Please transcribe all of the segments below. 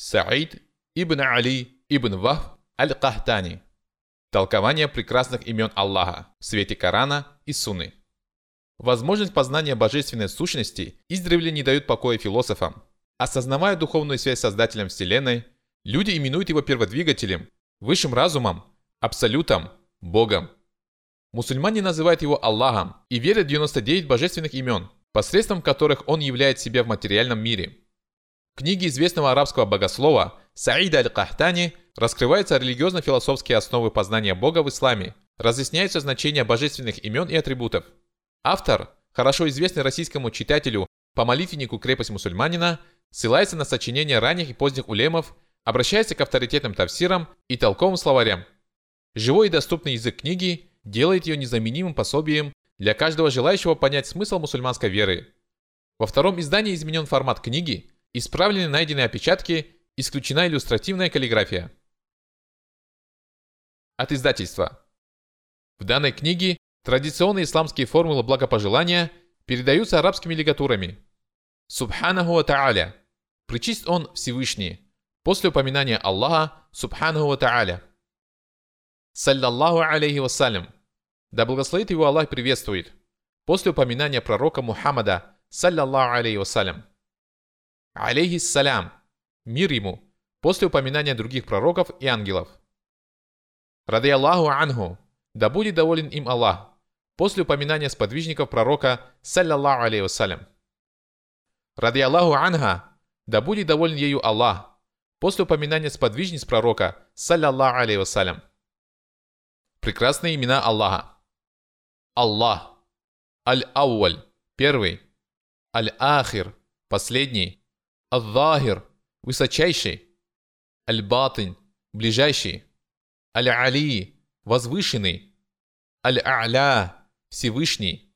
Саид ибн Али ибн Вахб аль-Кахтани. Толкование прекрасных имен Аллаха в свете Корана и Суны. Возможность познания божественной сущности издревле не дают покоя философам. Осознавая духовную связь с Создателем Вселенной, люди именуют его перводвигателем, высшим разумом, абсолютом, Богом. Мусульмане называют его Аллахом и верят в 99 божественных имен, посредством которых он являет себя в материальном мире. Книге известного арабского богослова Саида аль-Кахтани раскрываются религиозно-философские основы познания Бога в исламе, разъясняется значение божественных имен и атрибутов. Автор, хорошо известный российскому читателю по молитвеннику «Крепость мусульманина», ссылается на сочинения ранних и поздних улемов, обращается к авторитетным тавсирам и толковым словарям. Живой и доступный язык книги делает ее незаменимым пособием для каждого желающего понять смысл мусульманской веры. Во втором издании изменен формат книги, исправлены найденные опечатки, исключена иллюстративная каллиграфия. От издательства. В данной книге традиционные исламские формулы благопожелания передаются арабскими лигатурами. Субханаху ва та'аля. Причист он Всевышний. После упоминания Аллаха Субханаху та'аля. Саллаллаху алейхи вассалям. Да благословит его Аллах приветствует. После упоминания пророка Мухаммада, саллаллаху алейхи вассалям. Алейхиссалям. Мир ему. После упоминания других пророков и ангелов. Ради Аллаху анху. Да будет доволен им Аллах. После упоминания сподвижников пророка, саллаллаху алейхи вассалям. Ради Аллаху анха. Да будет доволен ею Аллах. После упоминания сподвижниц пророка, саллаллаху алейхи вассалям. Прекрасные имена Аллаха. Аллах. Аль-Ауаль – первый. Аль-Ахир – последний. Аль-Захир – высочайший. Аль-Батин – ближайший. Аль-Али – возвышенный. Аль-А'ля – всевышний.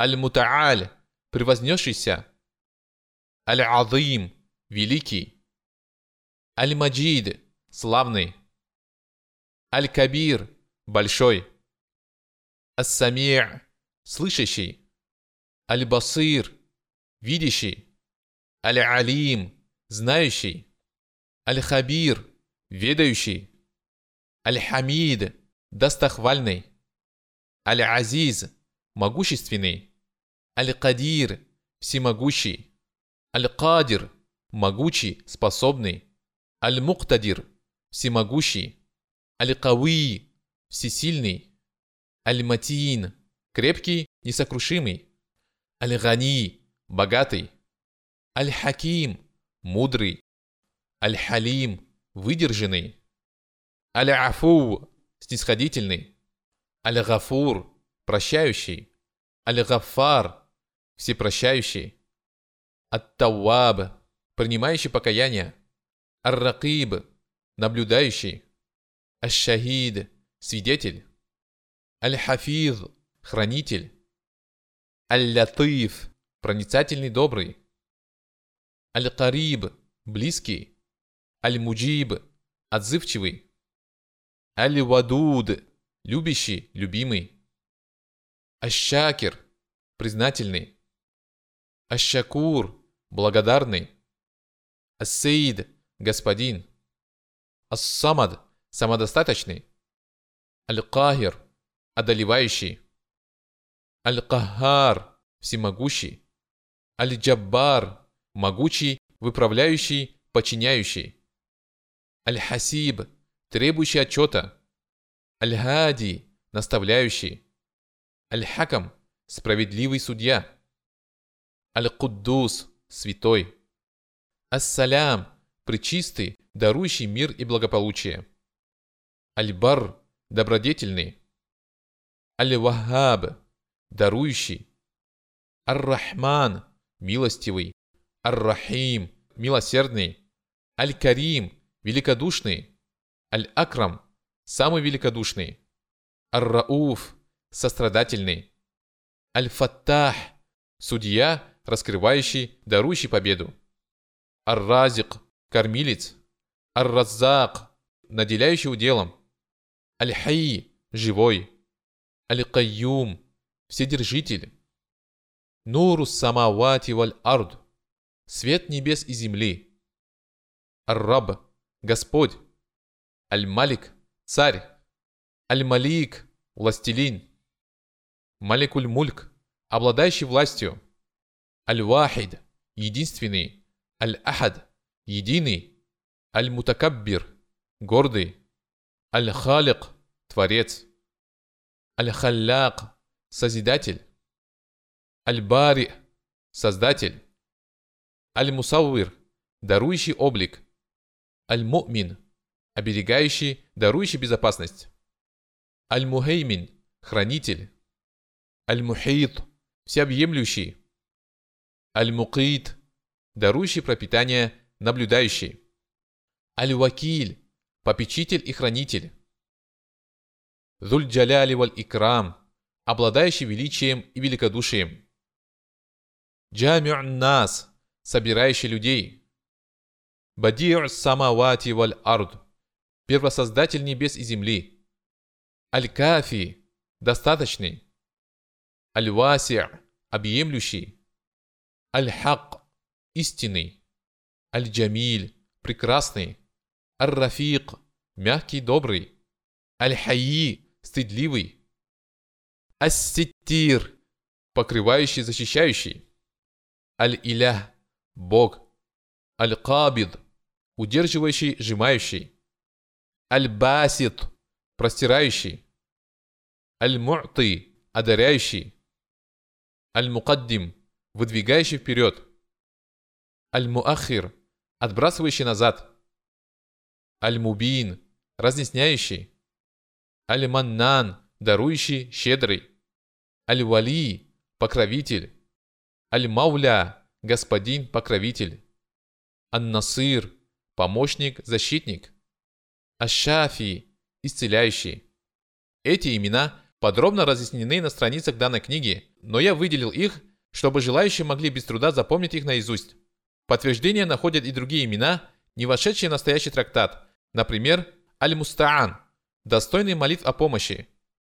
Аль-Мута'аль – превознесшийся. Аль-Азим – великий. Аль-Маджид – славный. Аль-Кабир – большой. Ас-Сами' – слышащий. Аль-Басир – видящий. Аль-Алим – знающий. Аль-Хабир – ведающий. Аль-Хамид – достохвальный. Аль-Азиз – могущественный. Аль-Кадир – всемогущий. Аль-Кадир – могучий, способный. Аль-Муктадир – всемогущий. Аль-Кави – всесильный. Аль-Матиин – крепкий, несокрушимый. Аль-Гани – богатый. Аль-Хаким – мудрый. Аль-Халим – выдержанный. Аль-Афу – снисходительный. Аль-Гафур – прощающий. Аль-Гаффар – всепрощающий. Ат-Тауаб – принимающий покаяние. Ар-Ракиб – наблюдающий. Аш-Шахид – свидетель. Аль-Хафиз – хранитель. Аль-Латиф – проницательный, добрый. Аль-Кариб – близкий. Аль-Муджиб – отзывчивый. Аль-Вадуд – любящий, любимый. Аш-Шакир – признательный. Аш-Шакур – благодарный. Ас-Сейд – господин. Ас-Самад – самодостаточный. Аль-Кахир одолевающий. Аль-Кахар – всемогущий. Аль-Джаббар – могучий, выправляющий, подчиняющий. Аль-Хасиб – требующий отчета. Аль-Хади – наставляющий. Аль-Хакам – справедливый судья. Аль-Куддус – святой. Ас-Салям – пречистый, дарующий мир и благополучие. Аль-Бар – добродетельный. Аль-Ваххаб – дарующий. Ар-Рахман – милостивый. Ар-Рахим – милосердный. Аль-Карим – великодушный. Аль-Акрам – самый великодушный. Ар-Рауф – сострадательный. Аль-Фаттах – судья, раскрывающий, дарующий победу. Ар-Разик – кормилец. Ар-Раззак – наделяющий уделом. Аль-Хай – живой. Аль-Кайюм, Вседержитель. Нурус самавати валь ард, свет небес и земли. Ар-Раб – Господь. Аль-Малик – Царь. Аль-Малик – Властелин. Маликуль-Мульк – Обладающий властью. Аль-Вахид – Единственный. Аль-Ахад – Единый. Аль-Мутакаббир – Гордый. Аль-Халик – Творец. Аль-Халляк – Созидатель. Аль-Бари – Создатель. Аль-Мусаввир – Дарующий облик. Аль-Му'мин – Оберегающий, дарующий безопасность. Аль-Мухеймин – Хранитель. Аль-Мухит – Всеобъемлющий. Аль-Мукит – Дарующий пропитание, наблюдающий. Аль-Вакиль – Попечитель и хранитель. Зуль-Джаляли валь-Икрам – Обладающий величием и великодушием. Джами'ун нас, собирающий людей. Бади'у самавати валь ард, первосоздатель небес и земли. Аль-Кафи, достаточный. Аль-Васи', объемлющий. Аль-Хак, истинный. Аль-Джамиль, прекрасный. Аль-Рафик, мягкий, добрый. Аль-Хайи, стыдливый. Ас-Ситтир, покрывающий, защищающий. Аль-Илях – Бог. Аль-Кабид – удерживающий, сжимающий. Аль-Басит – простирающий. Аль-Му'ты – одаряющий. Аль-Мукаддим – выдвигающий вперед. Аль-Муахир – отбрасывающий назад. Аль-Мубин – разъясняющий. Аль-Маннан – дарующий, щедрый. Аль-Вали – покровитель. Аль-Мауля – господин, покровитель. Ан-Насыр – помощник, защитник. Аш-Шафи – исцеляющий. Эти имена подробно разъяснены на страницах данной книги, но я выделил их, чтобы желающие могли без труда запомнить их наизусть. Подтверждение находят и другие имена, не вошедшие в настоящий трактат, например, Аль-Мустаан – достойный молитв о помощи,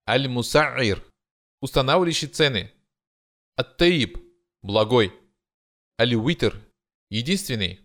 Аль-Муса'ир – устанавливающий цены, Ат-Таиб – благой. Аль-Уитр – единственный.